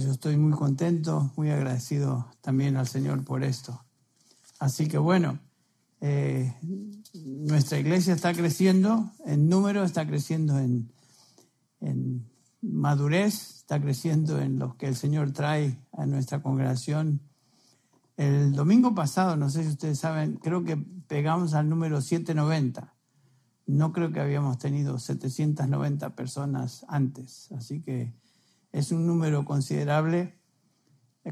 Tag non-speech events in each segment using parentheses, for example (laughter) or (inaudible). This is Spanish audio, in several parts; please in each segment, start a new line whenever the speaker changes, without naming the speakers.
Yo estoy muy contento, muy agradecido también al Señor por esto. Así que bueno, eh, nuestra iglesia está creciendo en número, está creciendo en, en madurez, está creciendo en lo que el Señor trae a nuestra congregación. El domingo pasado, no sé si ustedes saben, creo que pegamos al número 790. No creo que habíamos tenido 790 personas antes, así que es un número considerable.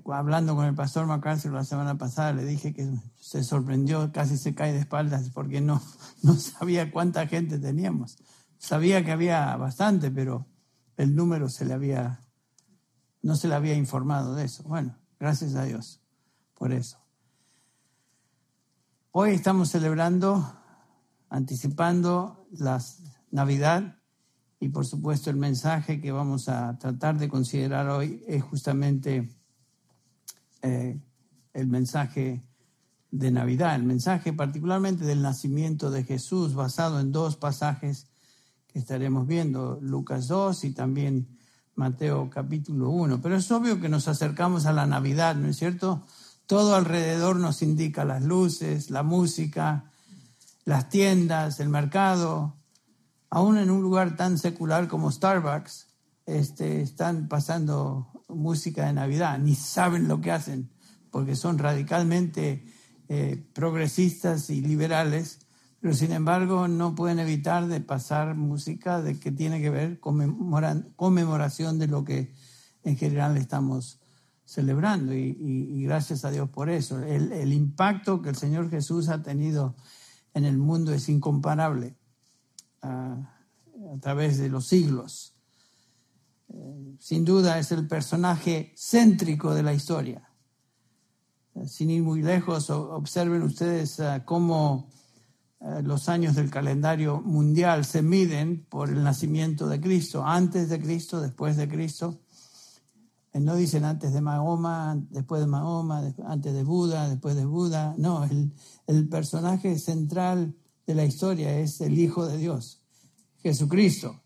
Hablando con el pastor MacArthur la semana pasada, le dije que se sorprendió, casi se cae de espaldas porque no, (laughs) no sabía cuánta gente teníamos. Sabía que había bastante, pero el número se le había, no se le había informado de eso. Bueno, gracias a Dios por eso. Hoy estamos celebrando, anticipando la Navidad y por supuesto el mensaje que vamos a tratar de considerar hoy es justamente eh, el mensaje de Navidad, el mensaje particularmente del nacimiento de Jesús basado en dos pasajes que estaremos viendo, Lucas 2 y también Mateo capítulo 1. Pero es obvio que nos acercamos a la Navidad, ¿no es cierto? Todo alrededor nos indica las luces, la música, las tiendas, el mercado, aún en un lugar tan secular como Starbucks, este, están pasando música de Navidad, ni saben lo que hacen, porque son radicalmente eh, progresistas y liberales, pero sin embargo no pueden evitar de pasar música de que tiene que ver con conmemoración de lo que en general estamos celebrando. Y, gracias a Dios por eso. El, el impacto que el Señor Jesús ha tenido en el mundo es incomparable a través de los siglos. Eh, sin duda es el personaje céntrico de la historia. Eh, sin ir muy lejos, observen ustedes eh, cómo los años del calendario mundial se miden por el nacimiento de Cristo, antes de Cristo, después de Cristo. No dicen antes de Mahoma, después de Mahoma, antes de Buda, después de Buda. No, el, el personaje central de la historia es el Hijo de Dios, Jesucristo.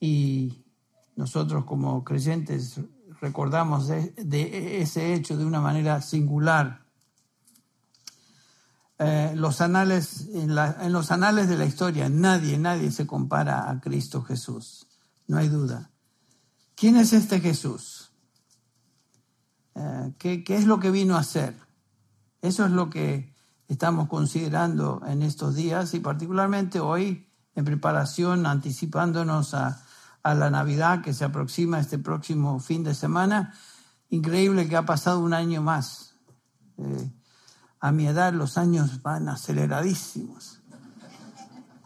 Y nosotros como creyentes recordamos de, ese hecho de una manera singular. Eh, los anales, en, los anales de la historia, nadie, nadie se compara a Cristo Jesús. No hay duda. ¿Quién es este Jesús? Eh, ¿qué, ¿Qué es lo que vino a hacer? Eso es lo que estamos considerando en estos días y particularmente hoy en preparación, anticipándonos a, la Navidad que se aproxima este próximo fin de semana. Increíble que ha pasado un año más. Eh, a mi edad los años van aceleradísimos.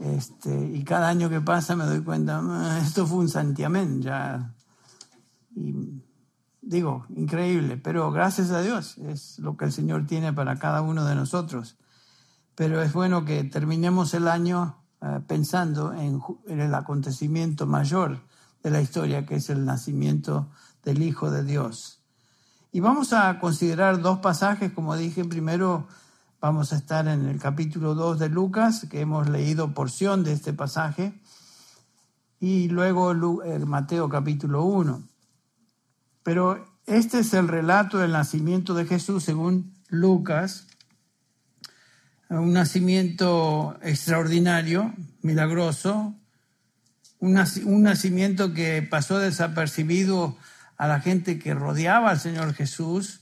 Este, y cada año que pasa me doy cuenta, ah, esto fue un santiamén ya. Y digo, increíble, pero gracias a Dios es lo que el Señor tiene para cada uno de nosotros. Pero es bueno que terminemos el año pensando en, el acontecimiento mayor de la historia, que es el nacimiento del Hijo de Dios. Y vamos a considerar dos pasajes, como dije, primero vamos a estar en el capítulo 2 de Lucas, que hemos leído porción de este pasaje, y luego Mateo capítulo 1. Pero este es el relato del nacimiento de Jesús según Lucas, un nacimiento extraordinario, milagroso, un, nacimiento que pasó desapercibido a la gente que rodeaba al Señor Jesús,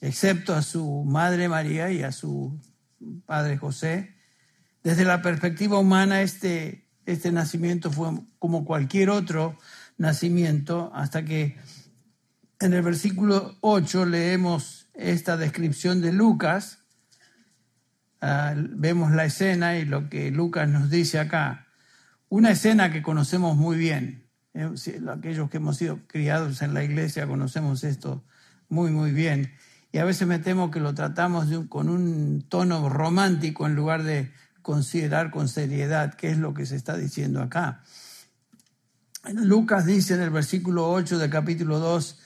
excepto a su madre María y a su padre José. Desde la perspectiva humana, este, este nacimiento fue como cualquier otro nacimiento, hasta que en el versículo 8 leemos esta descripción de Lucas, Ah, vemos la escena y lo que Lucas nos dice acá. Una escena que conocemos muy bien. Eh, aquellos que hemos sido criados en la iglesia conocemos esto muy, muy bien. Y a veces me temo que lo tratamos con un tono romántico en lugar de considerar con seriedad qué es lo que se está diciendo acá. Lucas dice en el versículo 8 del capítulo 2,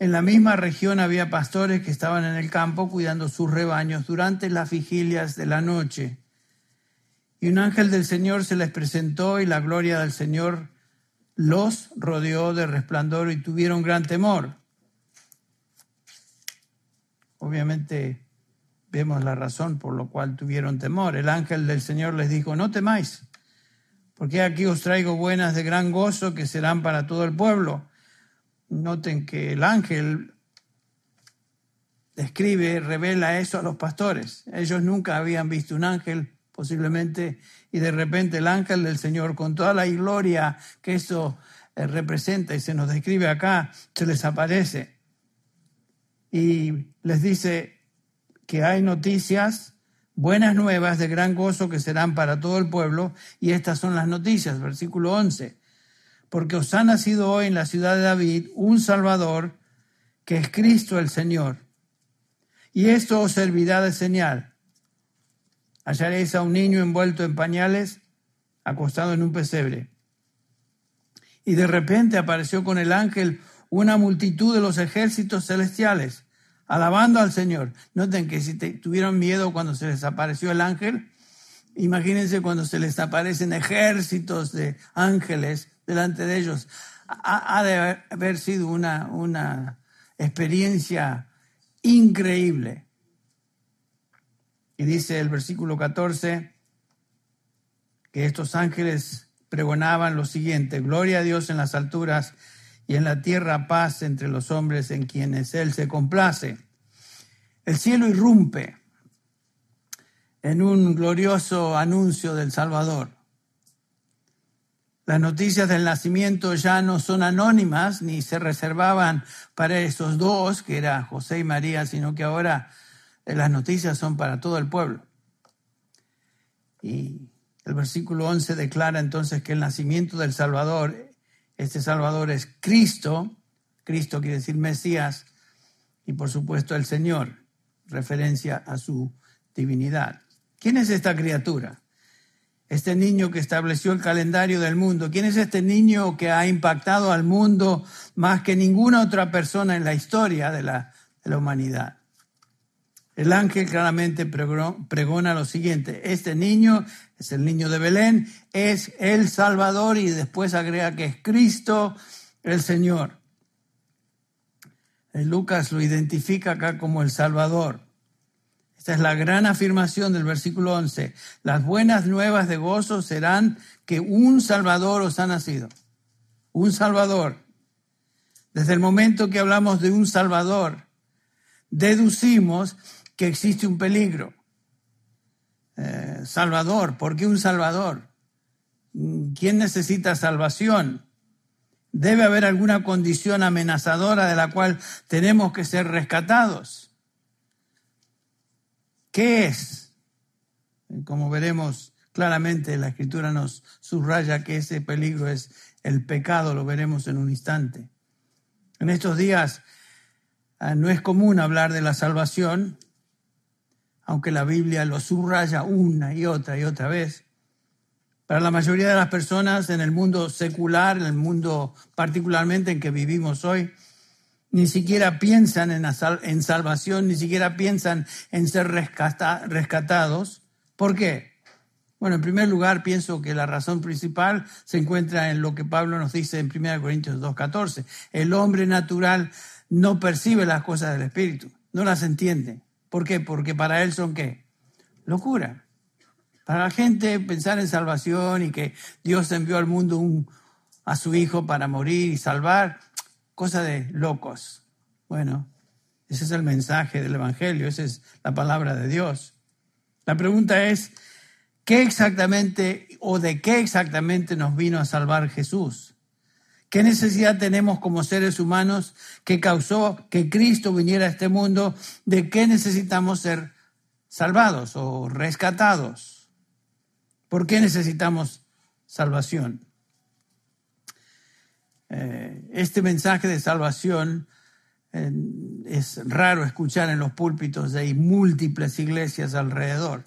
en la misma región había pastores que estaban en el campo cuidando sus rebaños durante las vigilias de la noche. Y un ángel del Señor se les presentó y la gloria del Señor los rodeó de resplandor y tuvieron gran temor. Obviamente vemos la razón por la cual tuvieron temor. El ángel del Señor les dijo, no temáis, porque aquí os traigo buenas de gran gozo que serán para todo el pueblo. Noten que el ángel describe, revela eso a los pastores. Ellos nunca habían visto un ángel, posiblemente, y de repente el ángel del Señor, con toda la gloria que eso eh, representa y se nos describe acá, se les aparece y les dice que hay noticias, buenas nuevas de gran gozo que serán para todo el pueblo, y estas son las noticias, versículo 11, porque os ha nacido hoy en la ciudad de David un Salvador, que es Cristo el Señor. Y esto os servirá de señal. Hallaréis a un niño envuelto en pañales, acostado en un pesebre. Y de repente apareció con el ángel una multitud de los ejércitos celestiales, alabando al Señor. Noten que si tuvieron miedo cuando se les apareció el ángel, imagínense cuando se les aparecen ejércitos de ángeles delante de ellos. Ha, de haber sido una, una experiencia increíble. Y dice el versículo 14 que estos ángeles pregonaban lo siguiente, gloria a Dios en las alturas y en la tierra paz entre los hombres en quienes Él se complace. El cielo irrumpe en un glorioso anuncio del Salvador. Las noticias del nacimiento ya no son anónimas ni se reservaban para esos dos, que era José y María, sino que ahora eh, las noticias son para todo el pueblo. Y el versículo 11 declara entonces que el nacimiento del Salvador este Salvador es Cristo, Cristo quiere decir Mesías, y por supuesto el Señor, referencia a su divinidad. ¿Quién es esta criatura? Este niño que estableció el calendario del mundo. ¿Quién es este niño que ha impactado al mundo más que ninguna otra persona en la historia de la, humanidad? El ángel claramente pregona lo siguiente, este niño es el niño de Belén, es el Salvador y después agrega que es Cristo el Señor. Lucas lo identifica acá como el Salvador. Esta es la gran afirmación del versículo 11. Las buenas nuevas de gozo serán que un Salvador os ha nacido. Un Salvador. Desde el momento que hablamos de un Salvador, deducimos que existe un peligro. Eh, salvador, ¿por qué un Salvador? ¿Quién necesita salvación? Debe haber alguna condición amenazadora de la cual tenemos que ser rescatados. ¿Qué es? Como veremos claramente, la escritura nos subraya que ese peligro es el pecado, lo veremos en un instante. En estos días ah, no es común hablar de la salvación, aunque la Biblia lo subraya una y otra y otra vez. Para la mayoría de las personas en el mundo secular, en el mundo particularmente en que vivimos hoy, ni siquiera piensan en, en salvación, ni siquiera piensan en ser rescatados. ¿Por qué? Bueno, en primer lugar, pienso que la razón principal se encuentra en lo que Pablo nos dice en 1 Corintios 2.14. El hombre natural no percibe las cosas del Espíritu, no las entiende. ¿Por qué? Porque para él son qué? Locura. Para la gente pensar en salvación y que Dios envió al mundo a su Hijo para morir y salvar, cosa de locos. Bueno, ese es el mensaje del Evangelio, esa es la palabra de Dios. La pregunta es, ¿qué exactamente o de qué exactamente nos vino a salvar Jesús? ¿Qué necesidad tenemos como seres humanos que causó que Cristo viniera a este mundo? ¿De qué necesitamos ser salvados o rescatados? ¿Por qué necesitamos salvación? Eh, este mensaje de salvación eh, es raro escuchar en los púlpitos de múltiples iglesias alrededor.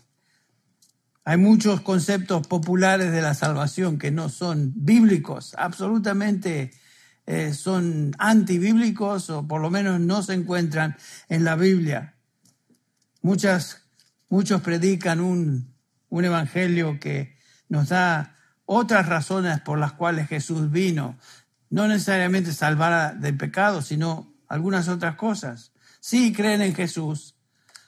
Hay muchos conceptos populares de la salvación que no son bíblicos, absolutamente eh, son antibíblicos o por lo menos no se encuentran en la Biblia. Muchas, muchos predican un, un evangelio que nos da otras razones por las cuales Jesús vino. No necesariamente salvar del pecado, sino algunas otras cosas. Sí creen en Jesús,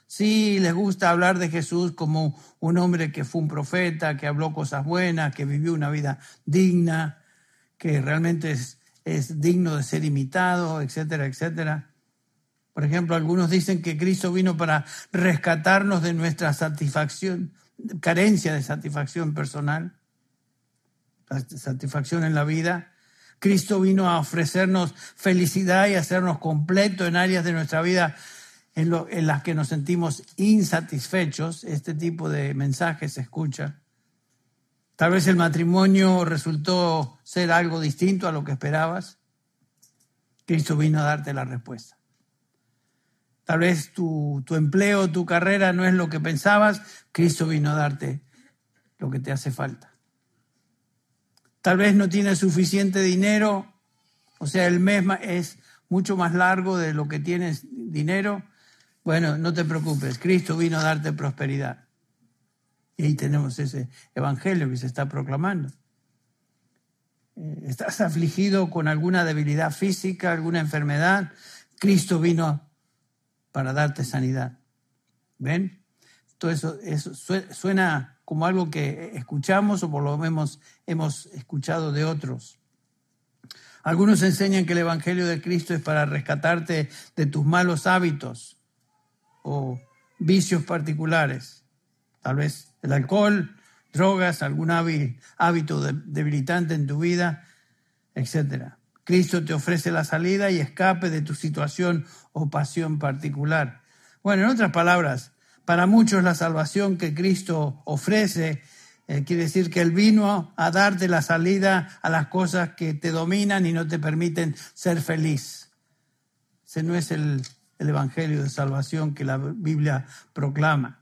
sí les gusta hablar de Jesús como un hombre que fue un profeta, que habló cosas buenas, que vivió una vida digna, que realmente es, es digno de ser imitado, etcétera, etcétera. Por ejemplo, algunos dicen que Cristo vino para rescatarnos de nuestra satisfacción, carencia de satisfacción personal, satisfacción en la vida. Cristo vino a ofrecernos felicidad y hacernos completo en áreas de nuestra vida en, en las que nos sentimos insatisfechos. Este tipo de mensajes se escucha. Tal vez el matrimonio resultó ser algo distinto a lo que esperabas. Cristo vino a darte la respuesta. Tal vez tu, tu empleo, tu carrera no es lo que pensabas. Cristo vino a darte lo que te hace falta. Tal vez no tienes suficiente dinero, o sea, el mes es mucho más largo de lo que tienes dinero. Bueno, no te preocupes, Cristo vino a darte prosperidad. Y ahí tenemos ese evangelio que se está proclamando. Eh, ¿Estás afligido con alguna debilidad física, alguna enfermedad? Cristo vino para darte sanidad. ¿Ven? Todo eso, eso suena como algo que escuchamos o por lo menos hemos escuchado de otros. Algunos enseñan que el Evangelio de Cristo es para rescatarte de tus malos hábitos o vicios particulares. Tal vez el alcohol, drogas, algún hábito debilitante en tu vida, etc. Cristo te ofrece la salida y escape de tu situación o pasión particular. Bueno, en otras palabras, para muchos la salvación que Cristo ofrece eh, quiere decir que Él vino a darte la salida a las cosas que te dominan y no te permiten ser feliz. Ese no es el Evangelio de salvación que la Biblia proclama.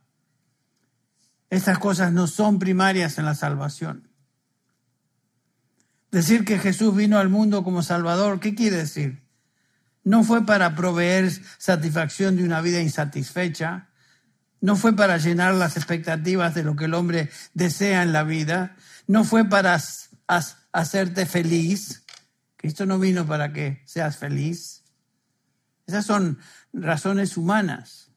Estas cosas no son primarias en la salvación. Decir que Jesús vino al mundo como Salvador, ¿qué quiere decir? No fue para proveer satisfacción de una vida insatisfecha, no fue para llenar las expectativas de lo que el hombre desea en la vida, no fue para hacerte feliz. Cristo no vino para que seas feliz. Esas son razones humanas.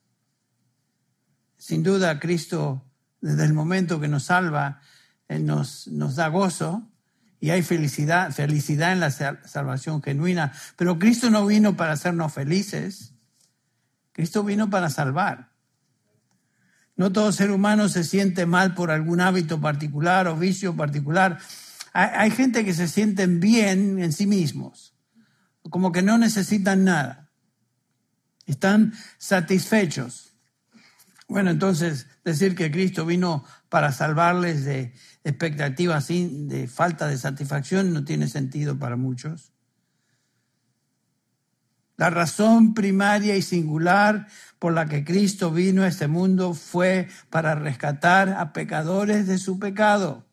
Sin duda, Cristo desde el momento que nos salva, nos, nos da gozo y hay felicidad, felicidad en la salvación genuina. Pero Cristo no vino para hacernos felices, Cristo vino para salvar. No todo ser humano se siente mal por algún hábito particular o vicio particular. Hay, gente que se sienten bien en sí mismos, como que no necesitan nada. Están satisfechos. Bueno, entonces decir que Cristo vino para salvarles de expectativas de falta de satisfacción no tiene sentido para muchos. La razón primaria y singular por la que Cristo vino a este mundo fue para rescatar a pecadores de su pecado.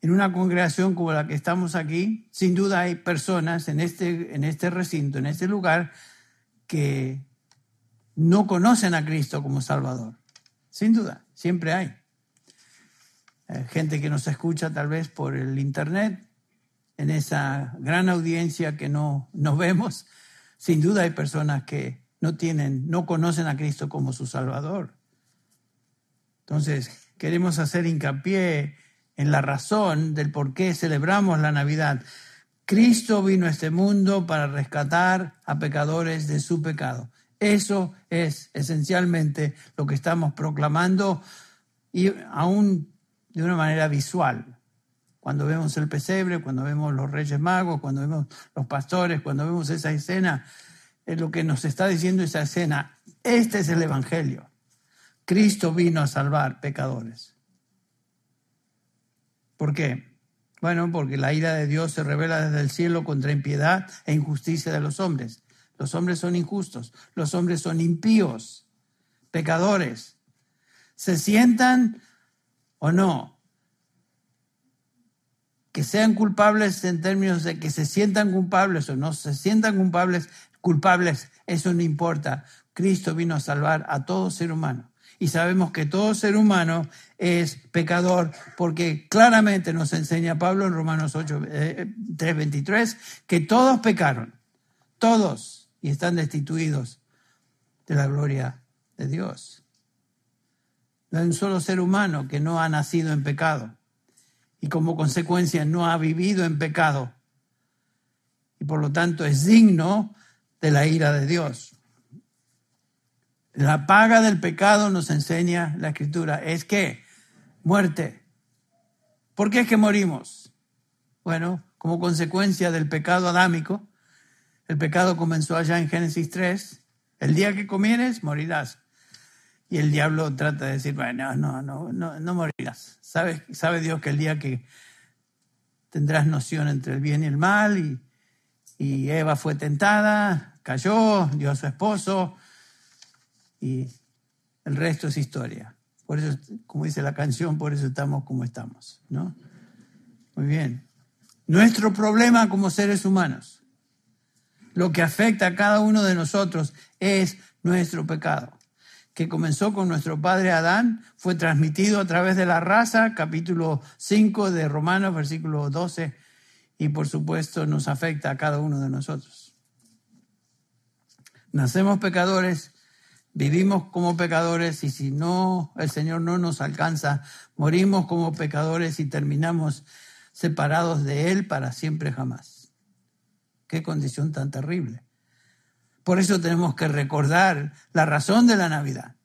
En una congregación como la que estamos aquí, sin duda hay personas en este, en este recinto, en este lugar, que no conocen a Cristo como Salvador. Sin duda, siempre hay. Eh, gente que nos escucha tal vez por el Internet, en esa gran audiencia que no nos vemos, sin duda hay personas que no tienen, no conocen a Cristo como su Salvador. Entonces, queremos hacer hincapié en la razón del por qué celebramos la Navidad. Cristo vino a este mundo para rescatar a pecadores de su pecado. Eso es esencialmente lo que estamos proclamando y aún de una manera visual. Cuando vemos el pesebre, cuando vemos los reyes magos, cuando vemos los pastores, cuando vemos esa escena, es lo que nos está diciendo esa escena. Este es el Evangelio. Cristo vino a salvar pecadores. ¿Por qué? Bueno, porque la ira de Dios se revela desde el cielo contra impiedad e injusticia de los hombres. Los hombres son injustos, los hombres son impíos, pecadores. ¿Se sientan o no? Que sean culpables en términos de que se sientan culpables o no se sientan culpables, culpables, eso no importa. Cristo vino a salvar a todo ser humano. y sabemos que todo ser humano es pecador, porque claramente nos enseña Pablo en Romanos 8, 3:23, eh, que todos pecaron, todos, y están destituidos de la gloria de Dios. No hay un solo ser humano que no ha nacido en pecado y como consecuencia no ha vivido en pecado y por lo tanto es digno de la ira de Dios. La paga del pecado nos enseña la escritura, es que muerte. ¿Por qué es que morimos? Bueno, como consecuencia del pecado adámico, el pecado comenzó allá en Génesis 3, el día que comieres morirás. Y el diablo trata de decir, bueno, no, no, no, no morirás. ¿Sabe, sabe Dios que el día que tendrás noción entre el bien y el mal, y, Eva fue tentada, cayó, dio a su esposo, y el resto es historia. Por eso, como dice la canción, por eso estamos como estamos, ¿no? Muy bien. Nuestro problema como seres humanos, lo que afecta a cada uno de nosotros es nuestro pecado, que comenzó con nuestro padre Adán, fue transmitido a través de la raza, capítulo 5 de Romanos, versículo 12, y por supuesto nos afecta a cada uno de nosotros. Nacemos pecadores vivimos como pecadores y si no, el Señor no nos alcanza, morimos como pecadores y terminamos separados de Él para siempre jamás. Qué condición tan terrible. Por eso tenemos que recordar la razón de la Navidad.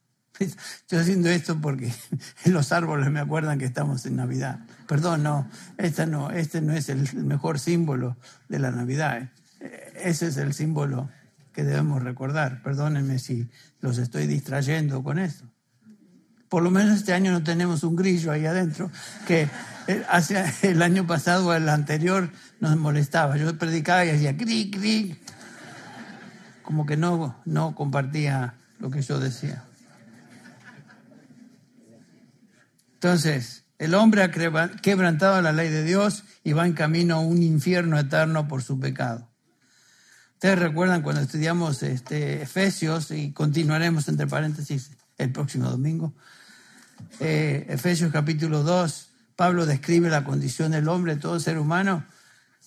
Yo haciendo esto porque (laughs) los árboles me acuerdan que estamos en Navidad. Perdón, no, este no, este no es el mejor símbolo de la Navidad. ¿eh? Ese es el símbolo que debemos recordar. Perdónenme si los estoy distrayendo con esto. Por lo menos este año no tenemos un grillo ahí adentro que eh, hace (laughs) el año pasado o el anterior nos molestaba. Yo predicaba y decía cri, cri. Como que no, no compartía lo que yo decía. Entonces, el hombre ha quebrantado la ley de Dios y va en camino a un infierno eterno por su pecado. Ustedes recuerdan cuando estudiamos este, Efesios y continuaremos entre paréntesis el próximo domingo. Eh, Efesios capítulo 2, Pablo describe la condición del hombre, todo ser humano.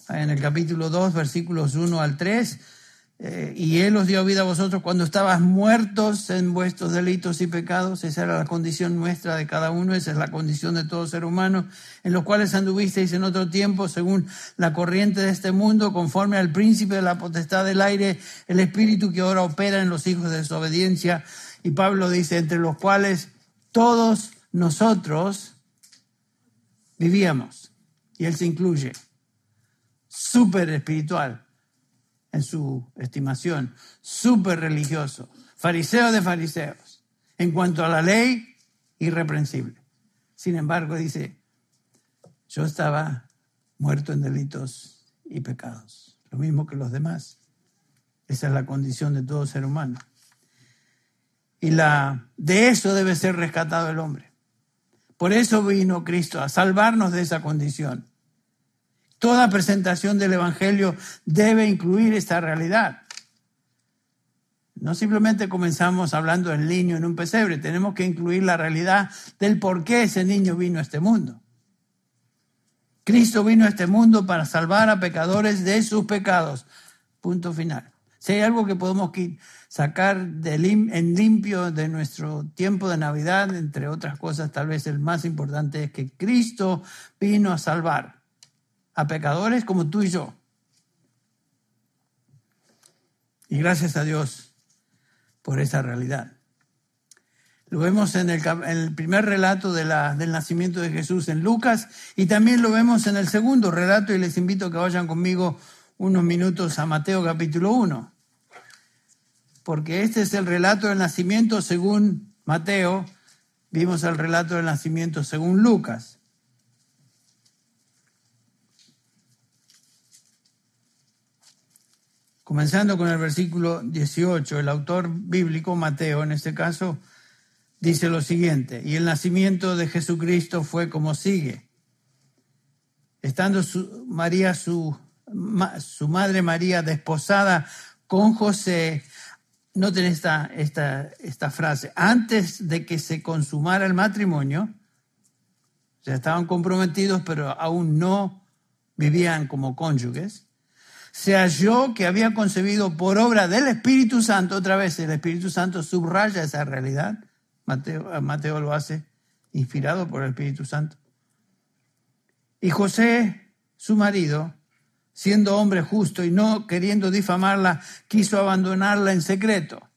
En el capítulo 2, versículos 1 al 3, eh, y Él os dio vida a vosotros cuando estabas muertos en vuestros delitos y pecados. Esa era la condición nuestra de cada uno, esa es la condición de todo ser humano, en los cuales anduvisteis en otro tiempo según la corriente de este mundo, conforme al príncipe de la potestad del aire, el espíritu que ahora opera en los hijos de desobediencia. Y Pablo dice, entre los cuales todos nosotros vivíamos. Y él se incluye. Súper espiritual en su estimación, súper religioso, fariseo de fariseos. En cuanto a la ley, irreprensible. Sin embargo, dice, yo estaba muerto en delitos y pecados, lo mismo que los demás. Esa es la condición de todo ser humano. Y la, de eso debe ser rescatado el hombre. Por eso vino Cristo, a salvarnos de esa condición. Toda presentación del Evangelio debe incluir esta realidad. No simplemente comenzamos hablando del niño en un pesebre, tenemos que incluir la realidad del por qué ese niño vino a este mundo. Cristo vino a este mundo para salvar a pecadores de sus pecados. Punto final. Si hay algo que podemos sacar en limpio de nuestro tiempo de Navidad, entre otras cosas, tal vez el más importante es que Cristo vino a salvar a pecadores como tú y yo. Y gracias a Dios por esa realidad. Lo vemos en el, primer relato de la, del nacimiento de Jesús en Lucas y también lo vemos en el segundo relato y les invito a que vayan conmigo unos minutos a Mateo capítulo 1. Porque este es el relato del nacimiento según Mateo, vimos el relato del nacimiento según Lucas. Comenzando con el versículo 18, el autor bíblico, Mateo en este caso, dice lo siguiente, y el nacimiento de Jesucristo fue como sigue. Estando su, María, su, madre María, desposada con José, noten esta, esta, esta frase, antes de que se consumara el matrimonio, ya estaban comprometidos, pero aún no vivían como cónyuges, se halló que había concebido por obra del Espíritu Santo, otra vez el Espíritu Santo subraya esa realidad, Mateo, Mateo lo hace inspirado por el Espíritu Santo. Y José, su marido, siendo hombre justo y no queriendo difamarla, quiso abandonarla en secreto.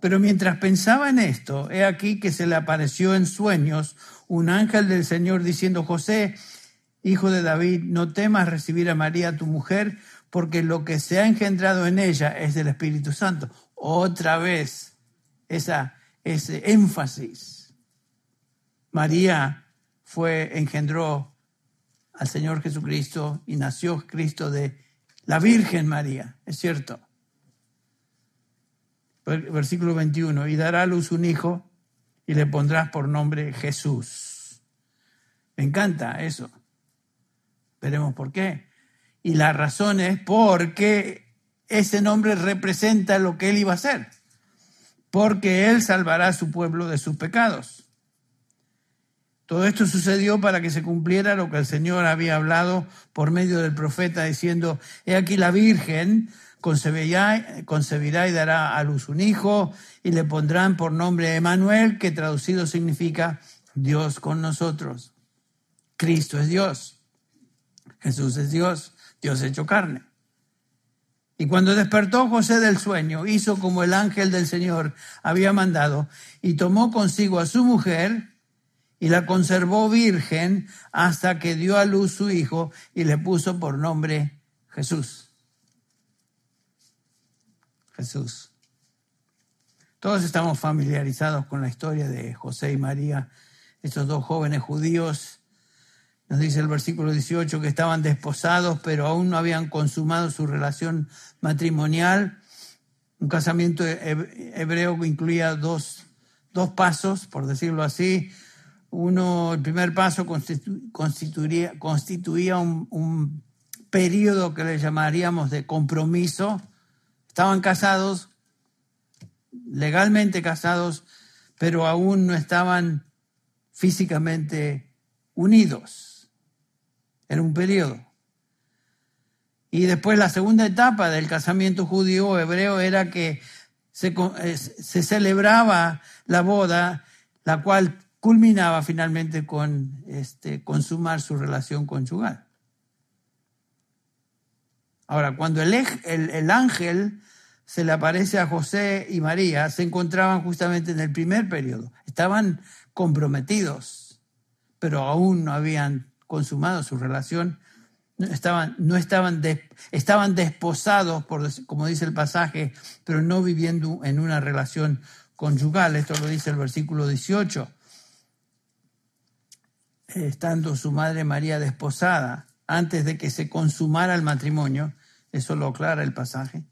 Pero mientras pensaba en esto, he aquí que se le apareció en sueños un ángel del Señor diciendo, José, hijo de David, no temas recibir a María tu mujer, porque lo que se ha engendrado en ella es del Espíritu Santo. Otra vez, esa, ese énfasis. María fue, engendró al Señor Jesucristo y nació Cristo de la Virgen María, es cierto. Versículo 21, y dará a luz un hijo y le pondrás por nombre Jesús. Me encanta eso. Veremos por qué. Y la razón es porque ese nombre representa lo que él iba a hacer. Porque él salvará a su pueblo de sus pecados. Todo esto sucedió para que se cumpliera lo que el Señor había hablado por medio del profeta diciendo, he aquí la Virgen concebirá, y dará a luz un hijo y le pondrán por nombre Emanuel, que traducido significa Dios con nosotros. Cristo es Dios. Jesús es Dios, Dios hecho carne. Y cuando despertó José del sueño, hizo como el ángel del Señor había mandado y tomó consigo a su mujer, y la conservó virgen hasta que dio a luz su hijo y le puso por nombre Jesús. Jesús. Todos estamos familiarizados con la historia de José y María, estos dos jóvenes judíos. Nos dice el versículo 18 que estaban desposados, pero aún no habían consumado su relación matrimonial. Un casamiento hebreo que incluía dos, dos pasos, por decirlo así, uno, el primer paso constituía un, un periodo que le llamaríamos de compromiso. Estaban casados, legalmente casados, pero aún no estaban físicamente unidos. Era un periodo. Y después la segunda etapa del casamiento judío hebreo era que se, eh, se celebraba la boda, la cual culminaba finalmente con este, consumar su relación conyugal. Ahora, cuando el, el, el, ángel se le aparece a José y María, se encontraban justamente en el primer periodo. Estaban comprometidos, pero aún no habían consumado su relación. Estaban, no estaban, estaban desposados, por, como dice el pasaje, pero no viviendo en una relación conyugal. Esto lo dice el versículo 18 estando su madre María desposada, antes de que se consumara el matrimonio, eso lo aclara el pasaje.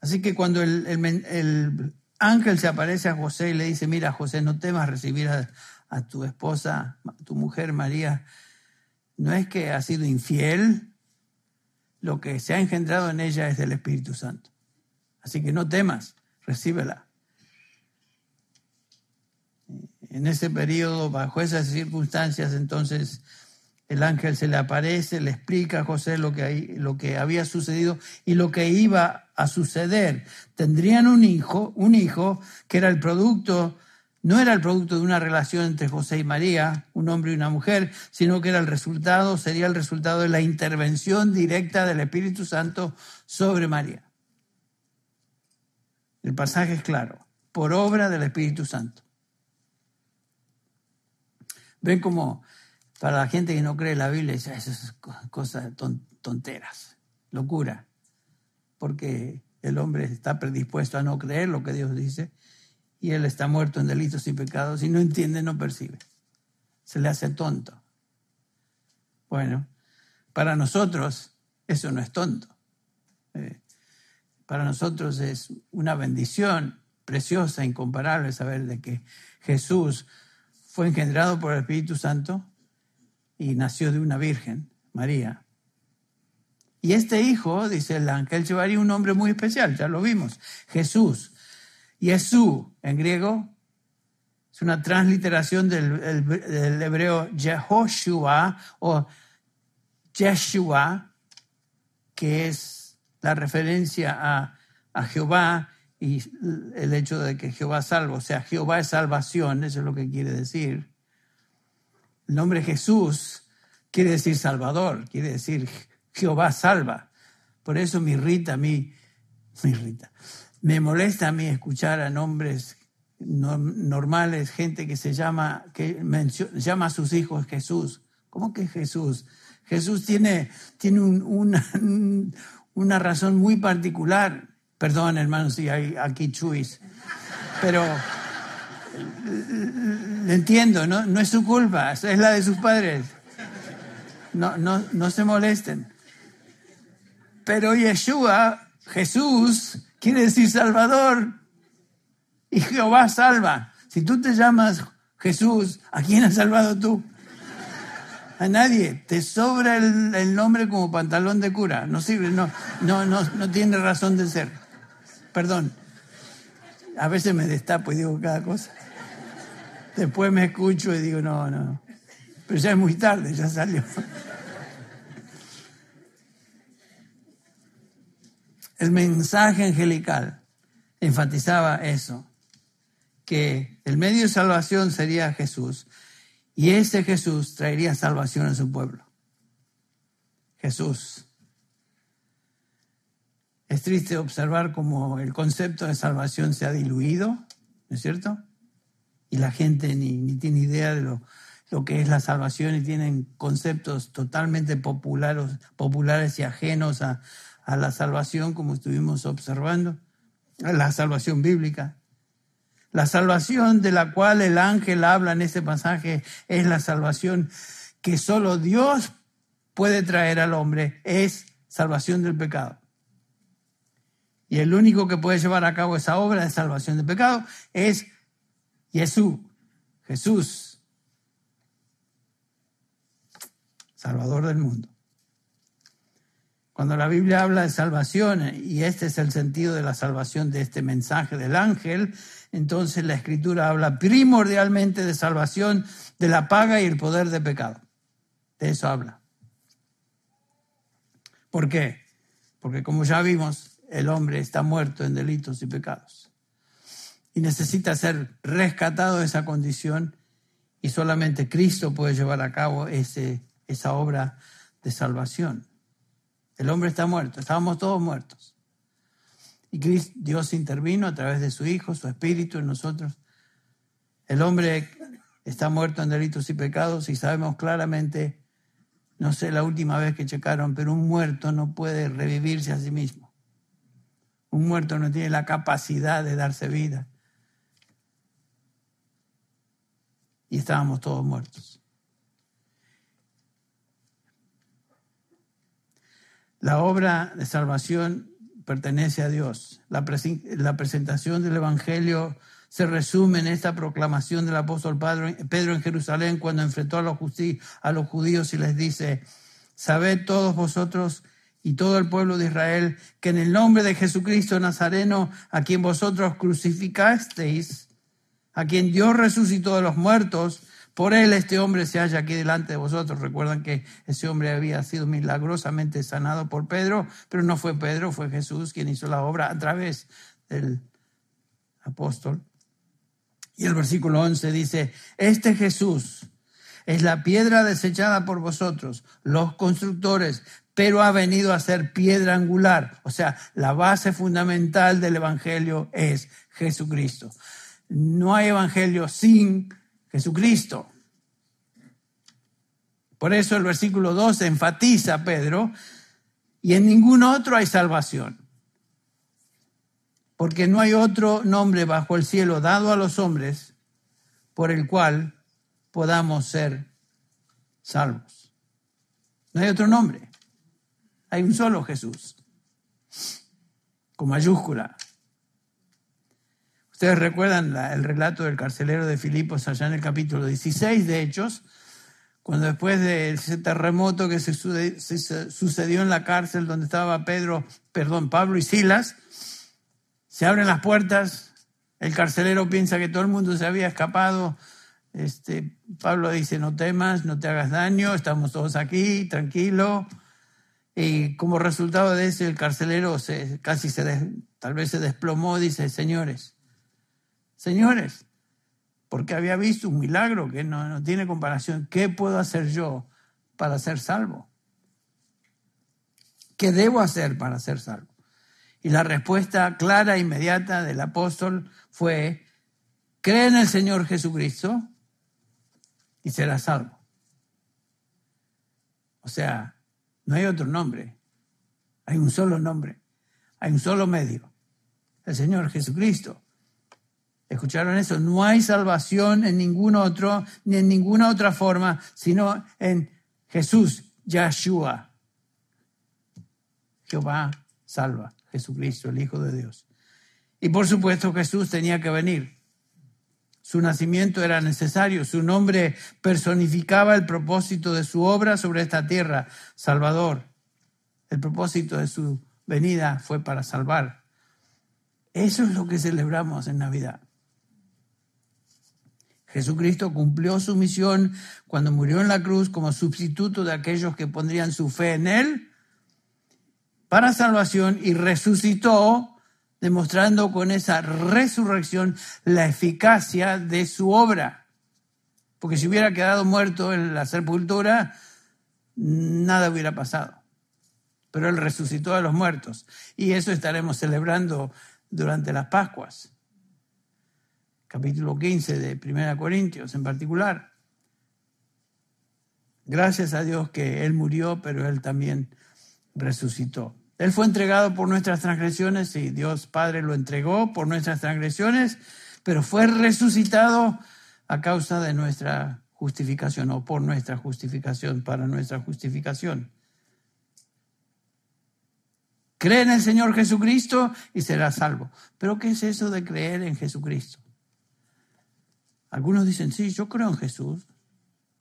Así que cuando el, ángel se aparece a José y le dice, mira José, no temas recibir a, a tu esposa, a tu mujer María, no es que ha sido infiel, lo que se ha engendrado en ella es del Espíritu Santo. Así que no temas, recíbela en ese periodo, bajo esas circunstancias, entonces el ángel se le aparece, le explica a José lo que, lo que había sucedido y lo que iba a suceder. Tendrían un hijo, un hijo que era el producto, no era el producto de una relación entre José y María, un hombre y una mujer, sino que era el resultado, sería el resultado de la intervención directa del Espíritu Santo sobre María. El pasaje es claro, por obra del Espíritu Santo. Ven como para la gente que no cree la Biblia, esas cosas tonteras, locura, porque el hombre está predispuesto a no creer lo que Dios dice y él está muerto en delitos y pecados y no entiende, no percibe. Se le hace tonto. Bueno, para nosotros eso no es tonto. Eh, para nosotros es una bendición preciosa, incomparable saber de que Jesús fue engendrado por el Espíritu Santo y nació de una virgen, María. Y este hijo, dice el ángel, llevaría un nombre muy especial, ya lo vimos, Jesús. Jesús, en griego, es una transliteración del, del hebreo Jehoshua o Yeshua, que es la referencia a, a Jehová y el hecho de que Jehová salva, o sea, Jehová es salvación, eso es lo que quiere decir. El nombre Jesús quiere decir Salvador, quiere decir Jehová salva. Por eso me irrita a mí, me irrita, me molesta a mí escuchar a nombres normales, gente que se llama, que llama a sus hijos Jesús. ¿Cómo que Jesús? Jesús tiene, tiene una, una razón muy particular. Perdón, hermanos, si hay aquí chuis. Pero le entiendo, ¿no? no es su culpa, es la de sus padres. No, no, no se molesten. Pero Yeshua, Jesús, quiere decir Salvador. Y Jehová salva. Si tú te llamas Jesús, ¿a quién has salvado tú? A nadie. Te sobra el, nombre como pantalón de cura. No sirve, no, no, no, no tiene razón de ser. Perdón. A veces me destapo y digo cada cosa. Después me escucho y digo, no, no. Pero ya es muy tarde, ya salió. El mensaje angelical enfatizaba eso que el medio de salvación sería Jesús y ese Jesús traería salvación a su pueblo. Jesús. Es triste observar cómo el concepto de salvación se ha diluido, ¿no es cierto? Y la gente ni, tiene idea de lo, lo, que es la salvación y tienen conceptos totalmente populares, populares y ajenos a, a la salvación, como estuvimos observando, la salvación bíblica. La salvación de la cual el ángel habla en este pasaje es la salvación que solo Dios puede traer al hombre, es salvación del pecado. Y el único que puede llevar a cabo esa obra de salvación del pecado es Jesús, Jesús, Salvador del mundo. Cuando la Biblia habla de salvación, y este es el sentido de la salvación de este mensaje del ángel, entonces la escritura habla primordialmente de salvación de la paga y el poder de pecado. De eso habla. ¿Por qué? Porque como ya vimos, el hombre está muerto en delitos y pecados. Y necesita ser rescatado de esa condición y solamente Cristo puede llevar a cabo ese, esa obra de salvación. El hombre está muerto, estábamos todos muertos. Y Dios intervino a través de su Hijo, su Espíritu en nosotros. El hombre está muerto en delitos y pecados y sabemos claramente, no sé la última vez que checaron, pero un muerto no puede revivirse a sí mismo. Un muerto no tiene la capacidad de darse vida. Y estábamos todos muertos. La obra de salvación pertenece a Dios. La, presentación del Evangelio se resume en esta proclamación del apóstol Pedro en Jerusalén cuando enfrentó a los, a los judíos y les dice, sabed todos vosotros y todo el pueblo de Israel que en el nombre de Jesucristo Nazareno, a quien vosotros crucificasteis, a quien Dios resucitó de los muertos, por él este hombre se halla aquí delante de vosotros. Recuerdan que ese hombre había sido milagrosamente sanado por Pedro, pero no fue Pedro, fue Jesús quien hizo la obra a través del apóstol. Y el versículo 11 dice, este Jesús es la piedra desechada por vosotros, los constructores, pero ha venido a ser piedra angular. O sea, la base fundamental del Evangelio es Jesucristo. No hay Evangelio sin Jesucristo. Por eso el versículo 2 enfatiza Pedro, y en ningún otro hay salvación, porque no hay otro nombre bajo el cielo dado a los hombres por el cual podamos ser salvos. No hay otro nombre, hay un solo Jesús, con mayúscula. Ustedes recuerdan el relato del carcelero de Filipos allá en el capítulo 16 de Hechos, cuando después de ese terremoto que se sucedió en la cárcel donde estaba Pedro, perdón, Pablo y Silas, se abren las puertas, el carcelero piensa que todo el mundo se había escapado, este, Pablo dice, no temas, no te hagas daño, estamos todos aquí, tranquilo. Y como resultado de eso, el carcelero casi se, tal vez se desplomó, dice, señores, señores, porque había visto un milagro que no, no tiene comparación. ¿Qué puedo hacer yo para ser salvo? ¿Qué debo hacer para ser salvo? Y la respuesta clara e inmediata del apóstol fue, cree en el Señor Jesucristo y serás salvo. O sea, no hay otro nombre, hay un solo nombre, hay un solo medio, el Señor Jesucristo. ¿Escucharon eso? No hay salvación en ningún otro, ni en ninguna otra forma, sino en Jesús, Yahshua. Jehová salva, Jesucristo, el Hijo de Dios. Y por supuesto Jesús tenía que venir. Su nacimiento era necesario, su nombre personificaba el propósito de su obra sobre esta tierra, Salvador. El propósito de su venida fue para salvar. Eso es lo que celebramos en Navidad. Jesucristo cumplió su misión cuando murió en la cruz como sustituto de aquellos que pondrían su fe en Él para salvación y resucitó, demostrando con esa resurrección la eficacia de su obra. Porque si hubiera quedado muerto en la sepultura, nada hubiera pasado. Pero Él resucitó a los muertos. Y eso estaremos celebrando durante las Pascuas capítulo 15 de Primera Corintios en particular. Gracias a Dios que Él murió, pero Él también resucitó. Él fue entregado por nuestras transgresiones y Dios Padre lo entregó por nuestras transgresiones, pero fue resucitado a causa de nuestra justificación o por nuestra justificación, para nuestra justificación. Cree en el Señor Jesucristo y será salvo. Pero ¿qué es eso de creer en Jesucristo? Algunos dicen, sí, yo creo en Jesús.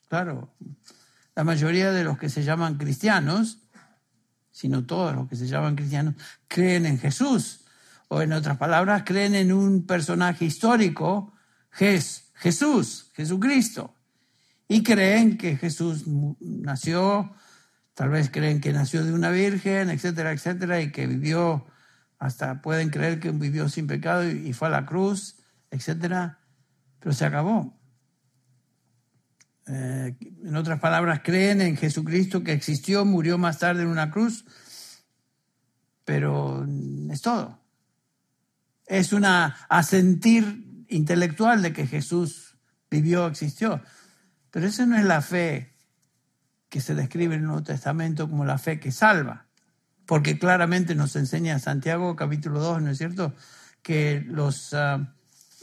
Claro, la mayoría de los que se llaman cristianos, sino todos los que se llaman cristianos, creen en Jesús. O en otras palabras, creen en un personaje histórico, Jesús, Jesucristo. Y creen que Jesús nació, tal vez creen que nació de una virgen, etcétera, etcétera, y que vivió, hasta pueden creer que vivió sin pecado y fue a la cruz, etcétera pero se acabó. Eh, en otras palabras, creen en Jesucristo que existió, murió más tarde en una cruz, pero es todo. Es una asentir intelectual de que Jesús vivió, existió. Pero esa no es la fe que se describe en el Nuevo Testamento como la fe que salva, porque claramente nos enseña Santiago capítulo 2, ¿no es cierto?, que los... Ah,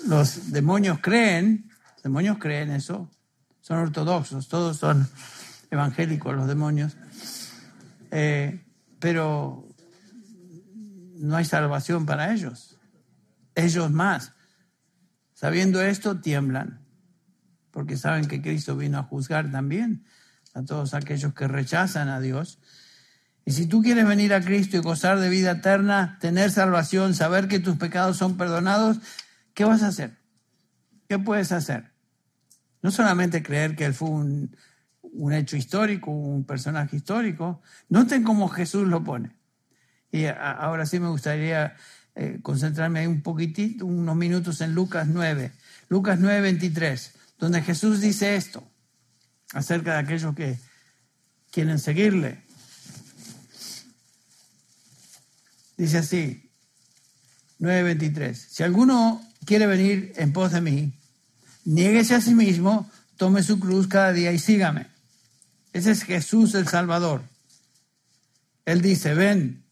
los demonios creen, los demonios creen eso, son ortodoxos, todos son evangélicos los demonios, eh, pero no hay salvación para ellos. Ellos más. Sabiendo esto, tiemblan, porque saben que Cristo vino a juzgar también a todos aquellos que rechazan a Dios. Y si tú quieres venir a Cristo y gozar de vida eterna, tener salvación, saber que tus pecados son perdonados, ¿qué vas a hacer? ¿Qué puedes hacer? No solamente creer que él fue un, hecho histórico, un personaje histórico. Noten cómo Jesús lo pone. Y ahora sí me gustaría eh, concentrarme un poquitito, unos minutos en Lucas 9. Lucas 9, 23, donde Jesús dice esto acerca de aquellos que quieren seguirle. Dice así, 9:23, si alguno quiere venir en pos de mí, niéguese a sí mismo, tome su cruz cada día y sígame. Ese es Jesús el Salvador. Él dice, ven,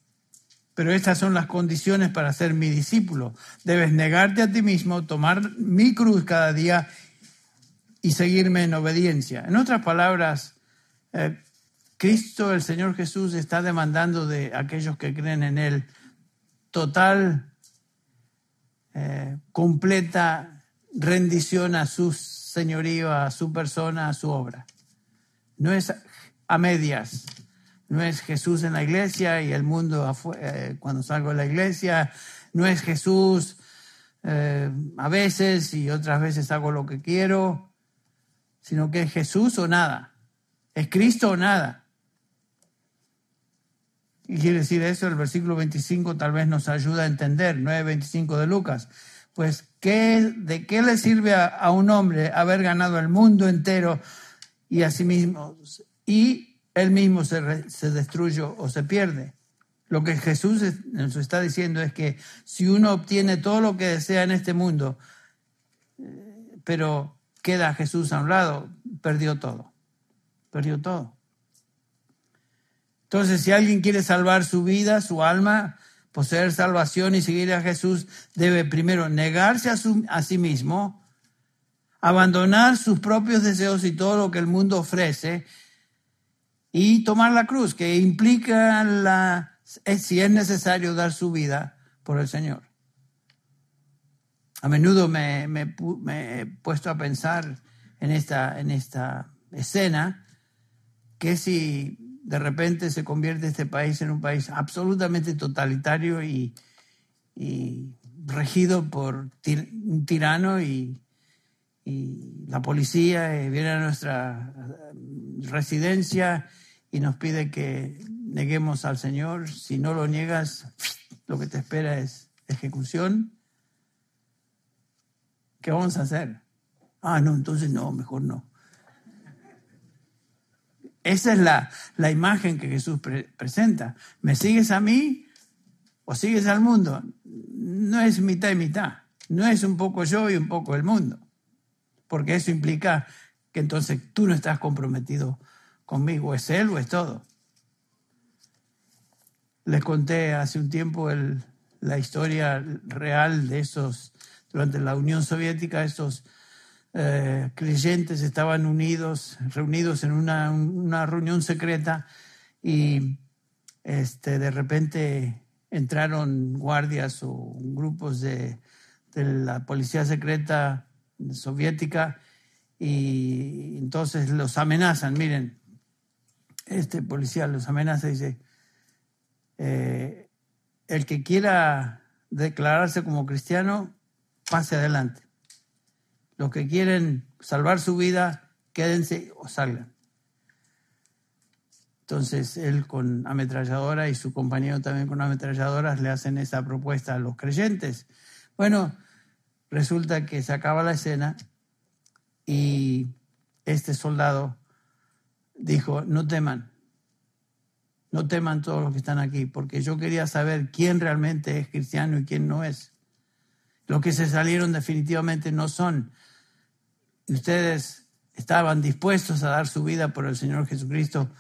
pero estas son las condiciones para ser mi discípulo. Debes negarte a ti mismo, tomar mi cruz cada día y seguirme en obediencia. En otras palabras, eh, Cristo, el Señor Jesús, está demandando de aquellos que creen en Él total eh, completa rendición a su señorío, a su persona, a su obra. No es a medias. No es Jesús en la iglesia y el mundo eh, cuando salgo de la iglesia. No es Jesús eh, a veces y otras veces hago lo que quiero. Sino que es Jesús o nada. Es Cristo o nada. Y quiere decir eso, el versículo 25 tal vez nos ayuda a entender, 9.25 de Lucas. Pues, ¿qué, ¿de qué le sirve a, un hombre haber ganado el mundo entero y a sí mismo, y él mismo se, se destruye o se pierde? Lo que Jesús nos está diciendo es que si uno obtiene todo lo que desea en este mundo, eh, pero queda Jesús a un lado, perdió todo. Perdió todo. Entonces, si alguien quiere salvar su vida, su alma, poseer salvación y seguir a Jesús, debe primero negarse a, sí mismo, abandonar sus propios deseos y todo lo que el mundo ofrece y tomar la cruz, que implica la, si es necesario dar su vida por el Señor. A menudo me, me, me, he puesto a pensar en esta, en esta escena que si de repente se convierte este país en un país absolutamente totalitario y, regido por un tirano y, la policía eh, viene a nuestra eh, residencia y nos pide que neguemos al Señor. Si no lo niegas, lo que te espera es ejecución. ¿Qué vamos a hacer? Ah, no, entonces no, mejor no. Esa es la, la imagen que Jesús presenta. ¿Me sigues a mí o sigues al mundo? No es mitad y mitad. No es un poco yo y un poco el mundo. Porque eso implica que entonces tú no estás comprometido conmigo. Es Él o es todo. Les conté hace un tiempo el, la historia real de esos, durante la Unión Soviética, esos eh, creyentes estaban unidos, reunidos en una, reunión secreta y este, de repente entraron guardias o grupos de, la policía secreta soviética y entonces los amenazan. Miren, este policía los amenaza y dice, eh, el que quiera declararse como cristiano, pase adelante. Los que quieren salvar su vida, quédense o salgan. Entonces él con ametralladora y su compañero también con ametralladoras le hacen esa propuesta a los creyentes. Bueno, resulta que se acaba la escena y este soldado dijo, no teman, no teman todos los que están aquí, porque yo quería saber quién realmente es cristiano y quién no es. Los que se salieron definitivamente no son ustedes estaban dispuestos a dar su vida por el Señor Jesucristo,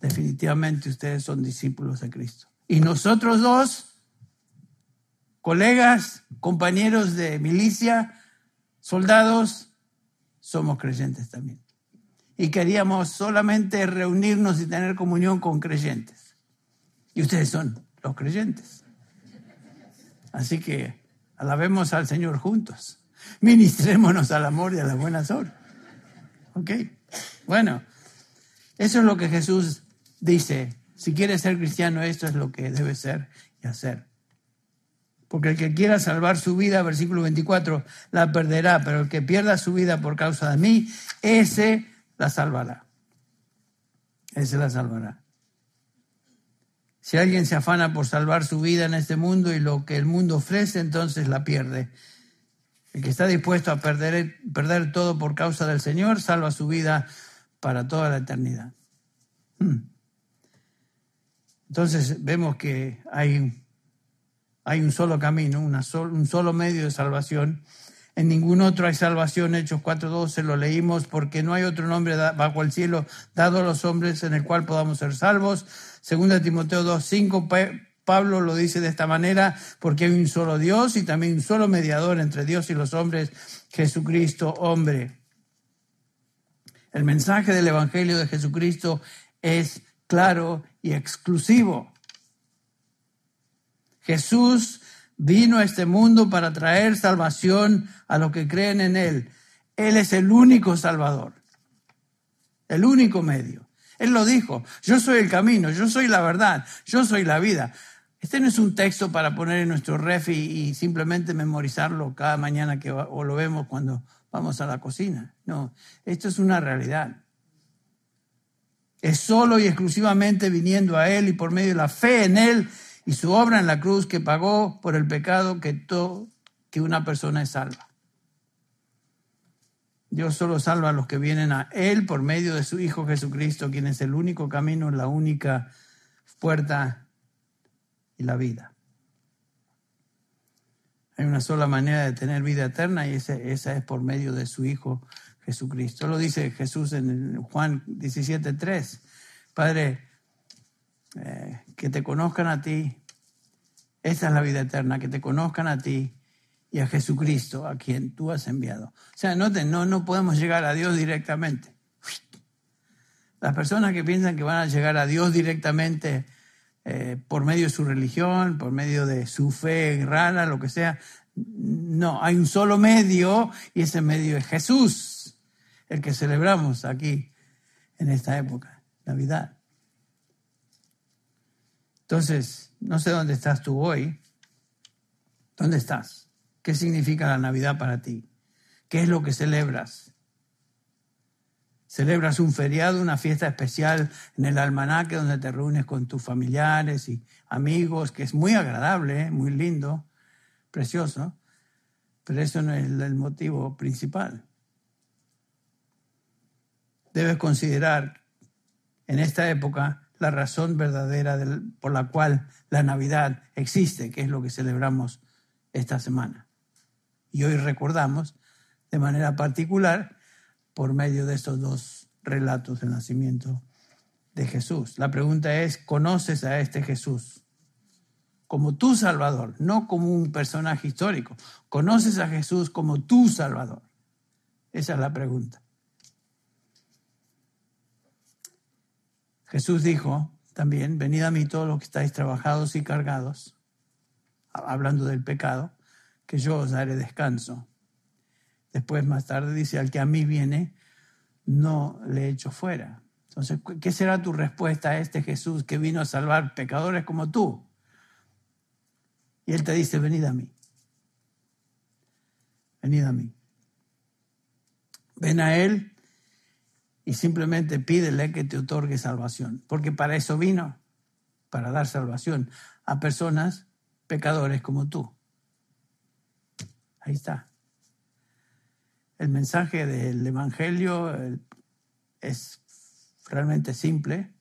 definitivamente ustedes son discípulos de Cristo. Y nosotros dos, colegas, compañeros de milicia, soldados, somos creyentes también. Y queríamos solamente reunirnos y tener comunión con creyentes. Y ustedes son los creyentes. Así que alabemos al Señor juntos. Ministrémonos al amor y a la buena obras. ¿Ok? Bueno, eso es lo que Jesús dice. Si quieres ser cristiano, esto es lo que debe ser y hacer. Porque el que quiera salvar su vida, versículo 24, la perderá, pero el que pierda su vida por causa de mí, ese la salvará. Ese la salvará. Si alguien se afana por salvar su vida en este mundo y lo que el mundo ofrece, entonces la pierde. El que está dispuesto a perder, perder todo por causa del Señor, salva su vida para toda la eternidad. Hmm. Entonces vemos que hay, hay un solo camino, un solo medio de salvación. En ningún otro hay salvación. Hechos 4.12 lo leímos porque no hay otro nombre bajo el cielo dado a los hombres en el cual podamos ser salvos. Segunda Timoteo 2.5 Pablo lo dice de esta manera porque hay un solo Dios y también un solo mediador entre Dios y los hombres, Jesucristo hombre. El mensaje del Evangelio de Jesucristo es claro y exclusivo. Jesús vino a este mundo para traer salvación a los que creen en Él. Él es el único Salvador. el único medio. Él lo dijo, yo soy el camino, yo soy la verdad, yo soy la vida. Este no es un texto para poner en nuestro ref y, simplemente memorizarlo cada mañana que o lo vemos cuando vamos a la cocina. No, esto es una realidad. Es solo y exclusivamente viniendo a Él y por medio de la fe en Él y su obra en la cruz que pagó por el pecado que, todo, que una persona es salva. Dios solo salva a los que vienen a Él por medio de su Hijo Jesucristo, quien es el único camino, la única puerta y la vida. Hay una sola manera de tener vida eterna y esa, es por medio de su Hijo Jesucristo. Lo dice Jesús en Juan 17.3. Padre, eh, que te conozcan a ti, esa es la vida eterna, que te conozcan a ti y a Jesucristo, a quien tú has enviado. O sea, noten, no, no podemos llegar a Dios directamente. Las personas que piensan que van a llegar a Dios directamente eh, por medio de su religión, por medio de su fe rara, lo que sea, no, hay un solo medio y ese medio es Jesús, el que celebramos aquí en esta época, Navidad. Entonces, no sé dónde estás tú hoy. ¿Dónde estás? ¿Qué significa la Navidad para ti? ¿Qué es lo que celebras? ¿Celebras un feriado, una fiesta especial en el almanaque donde te reúnes con tus familiares y amigos, que es muy agradable, ¿eh? muy lindo, precioso, pero eso no es el motivo principal. Debes considerar en esta época la razón verdadera por la cual la Navidad existe, que es lo que celebramos esta semana. Y hoy recordamos de manera particular por medio de estos dos relatos del nacimiento de Jesús. La pregunta es, ¿conoces a este Jesús? Como tu Salvador, no como un personaje histórico. ¿Conoces a Jesús como tu Salvador? Esa es la pregunta. Jesús dijo también, venid a mí todos los que estáis trabajados y cargados, hablando del pecado, que yo os daré descanso. Después, más tarde, dice, al que a mí viene, no le echo fuera. Entonces, ¿qué será tu respuesta a este Jesús que vino a salvar pecadores como tú? Y él te dice, venid a mí. Venid a mí. Ven a él y simplemente pídele que te otorgue salvación, porque para eso vino, para dar salvación a personas pecadores como tú. Ahí está. El mensaje del Evangelio es realmente simple,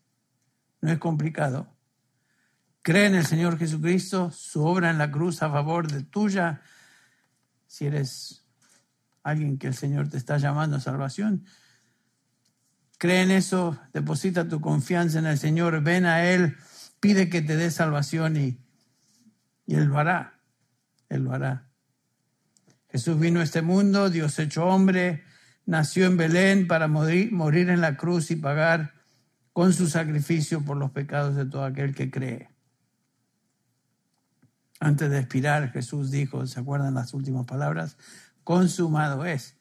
no es complicado. Cree en el Señor Jesucristo, su obra en la cruz a favor de tuya. Si eres alguien que el Señor te está llamando a salvación, cree en eso, deposita tu confianza en el Señor, ven a Él, pide que te dé salvación y, y Él lo hará. Él lo hará. Jesús vino a este mundo, Dios hecho hombre, nació en Belén para morir, en la cruz y pagar con su sacrificio por los pecados de todo aquel que cree. Antes de expirar, Jesús dijo, ¿se acuerdan las últimas palabras? Consumado es.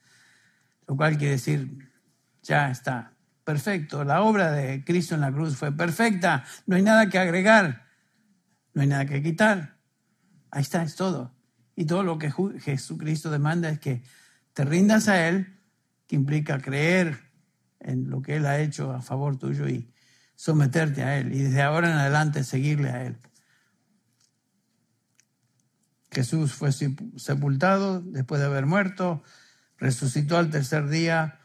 Lo cual quiere decir, ya está, perfecto. La obra de Cristo en la cruz fue perfecta. No hay nada que agregar, no hay nada que quitar. Ahí está, es todo. Y todo lo que Jesucristo demanda es que te rindas a Él, que implica creer en lo que Él ha hecho a favor tuyo y someterte a Él y desde ahora en adelante seguirle a Él. Jesús fue sepultado después de haber muerto, resucitó al tercer día,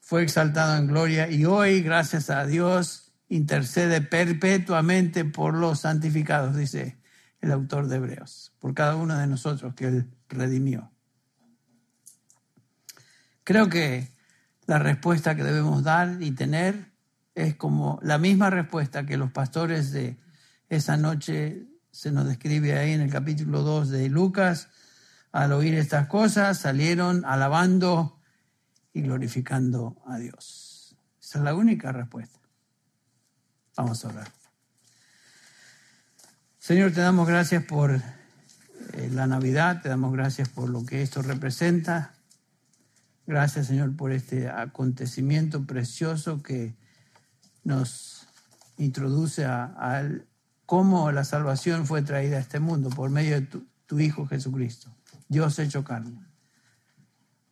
fue exaltado en gloria y hoy, gracias a Dios, intercede perpetuamente por los santificados, dice el autor de Hebreos, por cada uno de nosotros que Él redimió. Creo que la respuesta que debemos dar y tener es como la misma respuesta que los pastores de esa noche se nos describe ahí en el capítulo 2 de Lucas. Al oír estas cosas salieron alabando y glorificando a Dios. Esa es la única respuesta. Vamos a orar. Señor, te damos gracias por eh, la Navidad, te damos gracias por lo que esto representa. Gracias, Señor, por este acontecimiento precioso que nos introduce a, cómo la salvación fue traída a este mundo por medio de tu, Hijo Jesucristo, Dios hecho carne.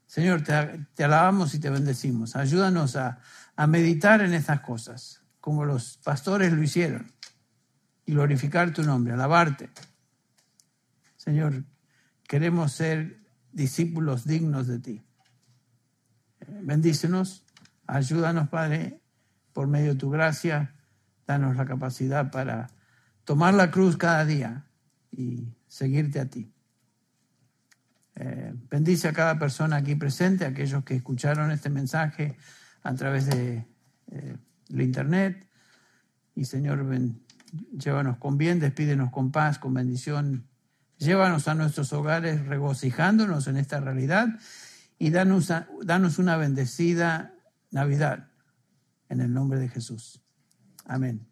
Señor, te, alabamos y te bendecimos. Ayúdanos a, a meditar en estas cosas, como los pastores lo hicieron, y glorificar tu nombre, alabarte. Señor, queremos ser discípulos dignos de ti. Bendícenos, ayúdanos, Padre, por medio de tu gracia, danos la capacidad para tomar la cruz cada día y seguirte a ti. Eh, bendice a cada persona aquí presente, a aquellos que escucharon este mensaje a través de eh, internet. Y Señor, llévanos con bien, despídenos con paz, con bendición. Llévanos a nuestros hogares regocijándonos en esta realidad y danos, danos una bendecida Navidad en el nombre de Jesús. Amén.